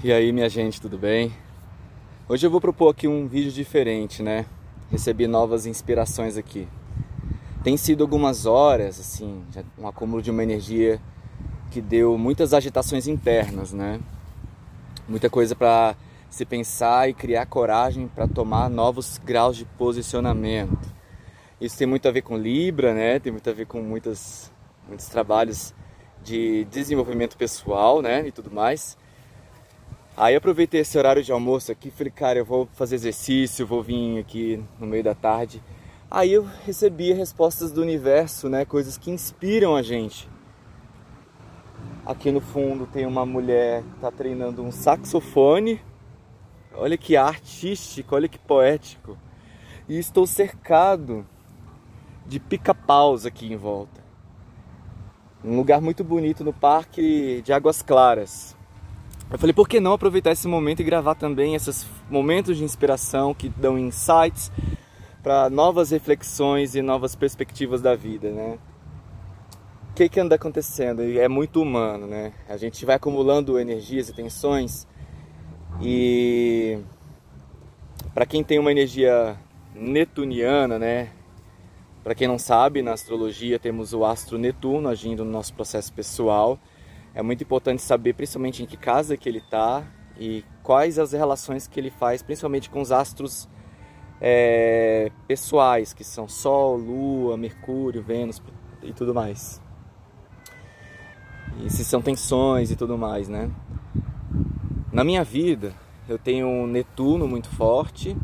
E aí, minha gente, tudo bem? Hoje eu vou propor aqui um vídeo diferente, né? Recebi novas inspirações aqui. Tem sido algumas horas, assim, um acúmulo de uma energia que deu muitas agitações internas, né? Muita coisa para se pensar e criar coragem para tomar novos graus de posicionamento. Isso tem muito a ver com Libra, né? Tem muito a ver com muitas, muitos trabalhos de desenvolvimento pessoal, né? E tudo mais. Aí aproveitei esse horário de almoço aqui, falei, cara, eu vou fazer exercício, vou vir aqui no meio da tarde. Aí eu recebi respostas do universo, né, coisas que inspiram a gente. Aqui no fundo tem uma mulher que está treinando um saxofone. Olha que artístico, olha que poético. E estou cercado de pica-paus aqui em volta. Um lugar muito bonito no Parque de Águas Claras. Eu falei, por que não aproveitar esse momento e gravar também esses momentos de inspiração que dão insights para novas reflexões e novas perspectivas da vida, né? O que, que anda acontecendo? É muito humano, né? A gente vai acumulando energias e tensões e para quem tem uma energia netuniana, né? Para quem não sabe, na astrologia temos o astro Netuno agindo no nosso processo pessoal é muito importante saber principalmente em que casa que ele está e quais as relações que ele faz, principalmente com os astros é, pessoais, que são Sol, Lua, Mercúrio, Vênus e tudo mais. E se são tensões e tudo mais, né? Na minha vida, eu tenho Netuno muito forte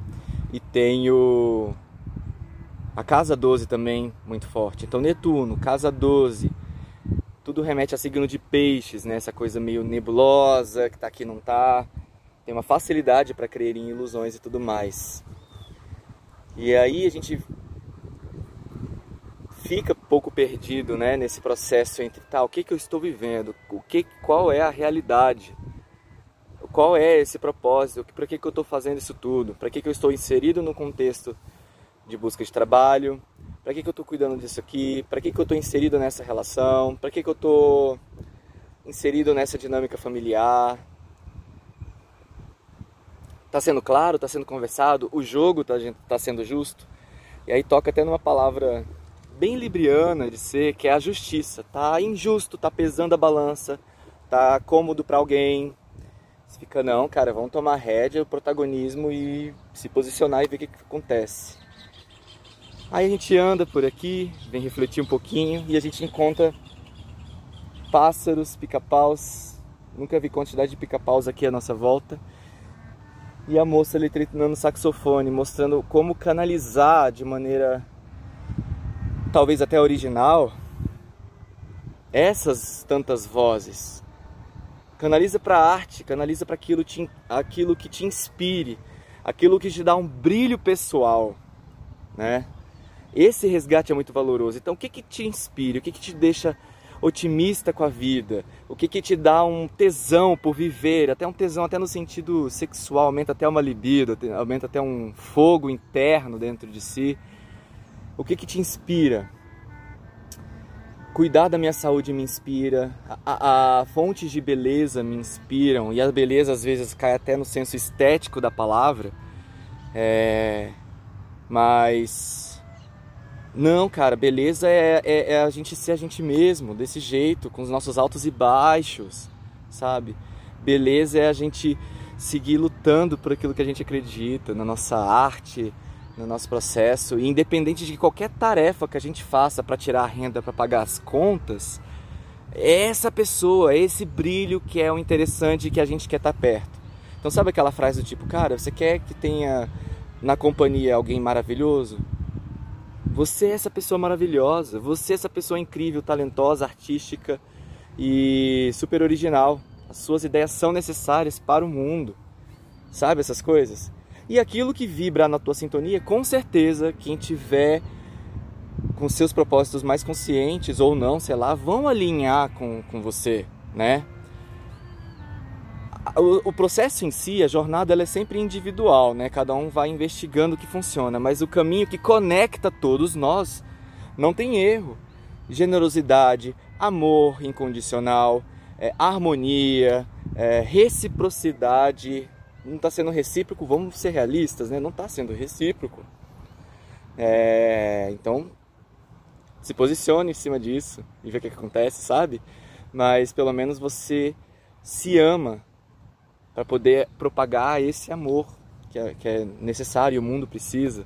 e tenho a casa 12 também muito forte. Então, Netuno, casa 12 tudo remete a signo de peixes, né? Essa coisa meio nebulosa, que tá aqui não tá. Tem uma facilidade para crer em ilusões e tudo mais. E aí a gente fica pouco perdido, né, nesse processo entre tá, o que que eu estou vivendo, o que qual é a realidade? Qual é esse propósito? Para que que eu estou fazendo isso tudo? Para que que eu estou inserido no contexto de busca de trabalho? Para que, que eu estou cuidando disso aqui? Para que, que eu estou inserido nessa relação? Para que, que eu estou inserido nessa dinâmica familiar? Tá sendo claro? Tá sendo conversado? O jogo tá, tá sendo justo? E aí toca até numa palavra bem libriana de ser, que é a justiça. Tá injusto, tá pesando a balança, tá cômodo para alguém. Você fica, não, cara, vamos tomar rédea, o protagonismo e se posicionar e ver o que, que acontece. Aí a gente anda por aqui, vem refletir um pouquinho e a gente encontra pássaros, pica-paus. Nunca vi quantidade de pica-paus aqui à nossa volta. E a moça ali treinando saxofone, mostrando como canalizar de maneira talvez até original essas tantas vozes. Canaliza para a arte, canaliza para aquilo, aquilo que te inspire, aquilo que te dá um brilho pessoal, né? Esse resgate é muito valoroso. Então, o que, que te inspira? O que, que te deixa otimista com a vida? O que, que te dá um tesão por viver? Até um tesão, até no sentido sexual, aumenta até uma libido, aumenta até um fogo interno dentro de si. O que, que te inspira? Cuidar da minha saúde me inspira, a, a, fontes de beleza me inspiram, e a beleza às vezes cai até no senso estético da palavra, é... mas não, cara, beleza é, é, é, a gente ser a gente mesmo, desse jeito, com os nossos altos e baixos, sabe? Beleza é a gente seguir lutando por aquilo que a gente acredita, na nossa arte, no nosso processo, e independente de qualquer tarefa que a gente faça para tirar a renda, para pagar as contas, é essa pessoa, é esse brilho que é o interessante que a gente quer estar tá perto. Então, sabe aquela frase do tipo, cara, você quer que tenha na companhia alguém maravilhoso? Você é essa pessoa maravilhosa, você é essa pessoa incrível, talentosa, artística e super original. As suas ideias são necessárias para o mundo. Sabe essas coisas? E aquilo que vibra na tua sintonia, com certeza, quem tiver com seus propósitos mais conscientes ou não, sei lá, vão alinhar com, com você, né? O, o, processo em si, a jornada, ela é sempre individual, né? Cada um vai investigando o que funciona, mas o caminho que conecta todos nós não tem erro. Generosidade, amor incondicional, é, harmonia, é, reciprocidade. Não está sendo recíproco, vamos ser realistas, né? Não está sendo recíproco. É, então, se posicione em cima disso e vê o que, que acontece, sabe? Mas pelo menos você se ama para poder propagar esse amor que é, que é necessário, o mundo precisa,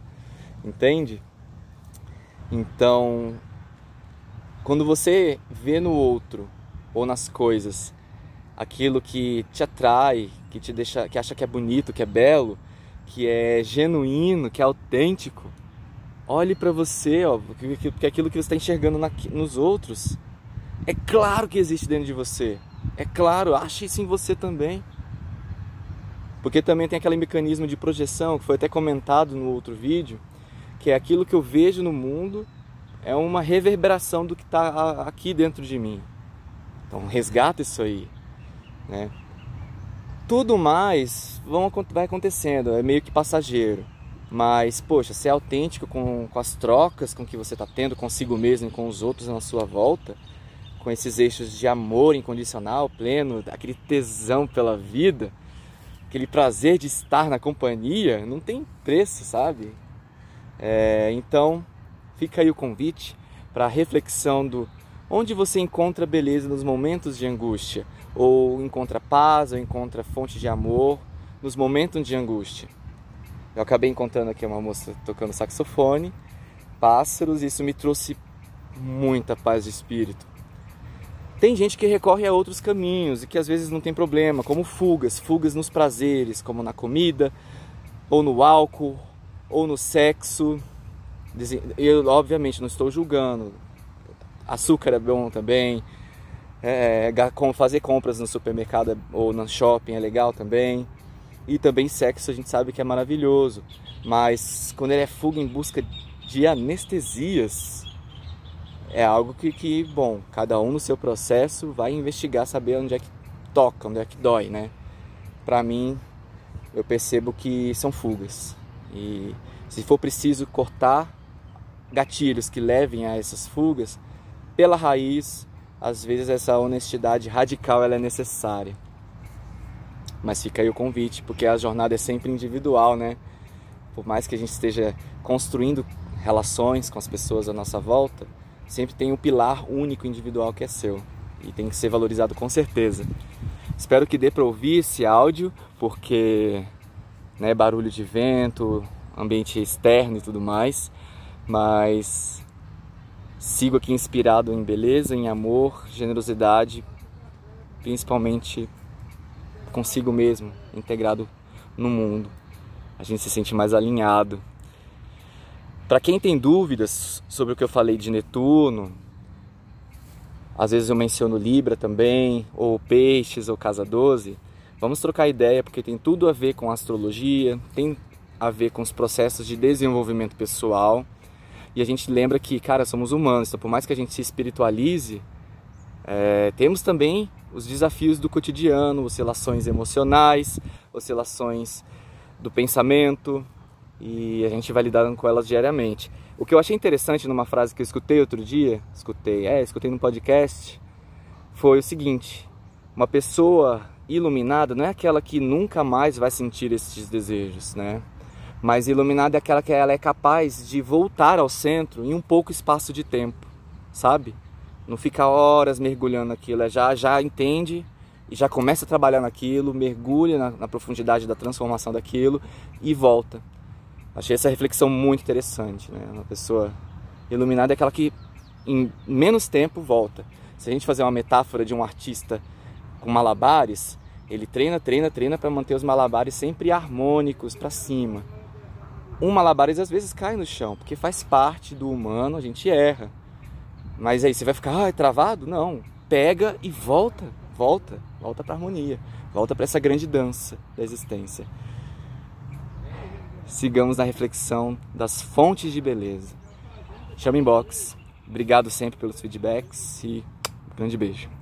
entende? Então, quando você vê no outro ou nas coisas aquilo que te atrai, que te deixa, que acha que é bonito, que é belo, que é genuíno, que é autêntico, olhe para você, ó, porque aquilo que você está enxergando na, nos outros é claro que existe dentro de você. É claro, ache isso em você também. Porque também tem aquele mecanismo de projeção que foi até comentado no outro vídeo, que é aquilo que eu vejo no mundo é uma reverberação do que está aqui dentro de mim. Então resgata isso aí, né? Tudo mais vão, vai acontecendo, é meio que passageiro. Mas, poxa, ser autêntico com, com as trocas com que você está tendo consigo mesmo e com os outros na sua volta, com esses eixos de amor incondicional, pleno, aquele tesão pela vida, aquele prazer de estar na companhia, não tem preço, sabe? É, então, fica aí o convite para a reflexão do onde você encontra beleza nos momentos de angústia, ou encontra paz, ou encontra fonte de amor nos momentos de angústia. Eu acabei encontrando aqui uma moça tocando saxofone, pássaros, e isso me trouxe muita paz de espírito. Tem gente que recorre a outros caminhos e que às vezes não tem problema, como fugas, fugas nos prazeres, como na comida, ou no álcool, ou no sexo. Eu, obviamente, não estou julgando. Açúcar é bom também. É, fazer compras no supermercado ou no shopping é legal também. E também sexo a gente sabe que é maravilhoso. Mas quando ele é fuga em busca de anestesias, é algo que, que, bom, cada um no seu processo vai investigar, saber onde é que toca, onde é que dói, né? Para mim, eu percebo que são fugas. E se for preciso cortar gatilhos que levem a essas fugas, pela raiz, às vezes essa honestidade radical ela é necessária. Mas fica aí o convite, porque a jornada é sempre individual, né? Por mais que a gente esteja construindo relações com as pessoas à nossa volta, sempre tem um pilar único individual que é seu e tem que ser valorizado com certeza. Espero que dê para ouvir esse áudio, porque né, barulho de vento, ambiente externo e tudo mais, mas sigo aqui inspirado em beleza, em amor, generosidade, principalmente consigo mesmo, integrado no mundo. A gente se sente mais alinhado, para quem tem dúvidas sobre o que eu falei de Netuno, às vezes eu menciono Libra também, ou Peixes, ou Casa 12, vamos trocar ideia porque tem tudo a ver com astrologia, tem a ver com os processos de desenvolvimento pessoal. E a gente lembra que, cara, somos humanos, então por mais que a gente se espiritualize, é, temos também os desafios do cotidiano, oscilações emocionais, oscilações do pensamento, e a gente vai lidando com elas diariamente. O que eu achei interessante numa frase que eu escutei outro dia, escutei, é, escutei no podcast, foi o seguinte: uma pessoa iluminada não é aquela que nunca mais vai sentir esses desejos, né? Mas iluminada é aquela que ela é capaz de voltar ao centro em um pouco espaço de tempo, sabe? Não fica horas mergulhando naquilo, já já entende e já começa a trabalhar naquilo, mergulha na, na profundidade da transformação daquilo e volta. Achei essa reflexão muito interessante, né? Uma pessoa iluminada é aquela que em menos tempo volta. Se a gente fazer uma metáfora de um artista com malabares, ele treina, treina, treina para manter os malabares sempre harmônicos para cima. Um malabares às vezes cai no chão, porque faz parte do humano, a gente erra. Mas aí você vai ficar, ah, é travado? Não. Pega e volta, volta, volta para harmonia, volta para essa grande dança da existência sigamos na reflexão das fontes de beleza. Chama inbox. Obrigado sempre pelos feedbacks e um grande beijo.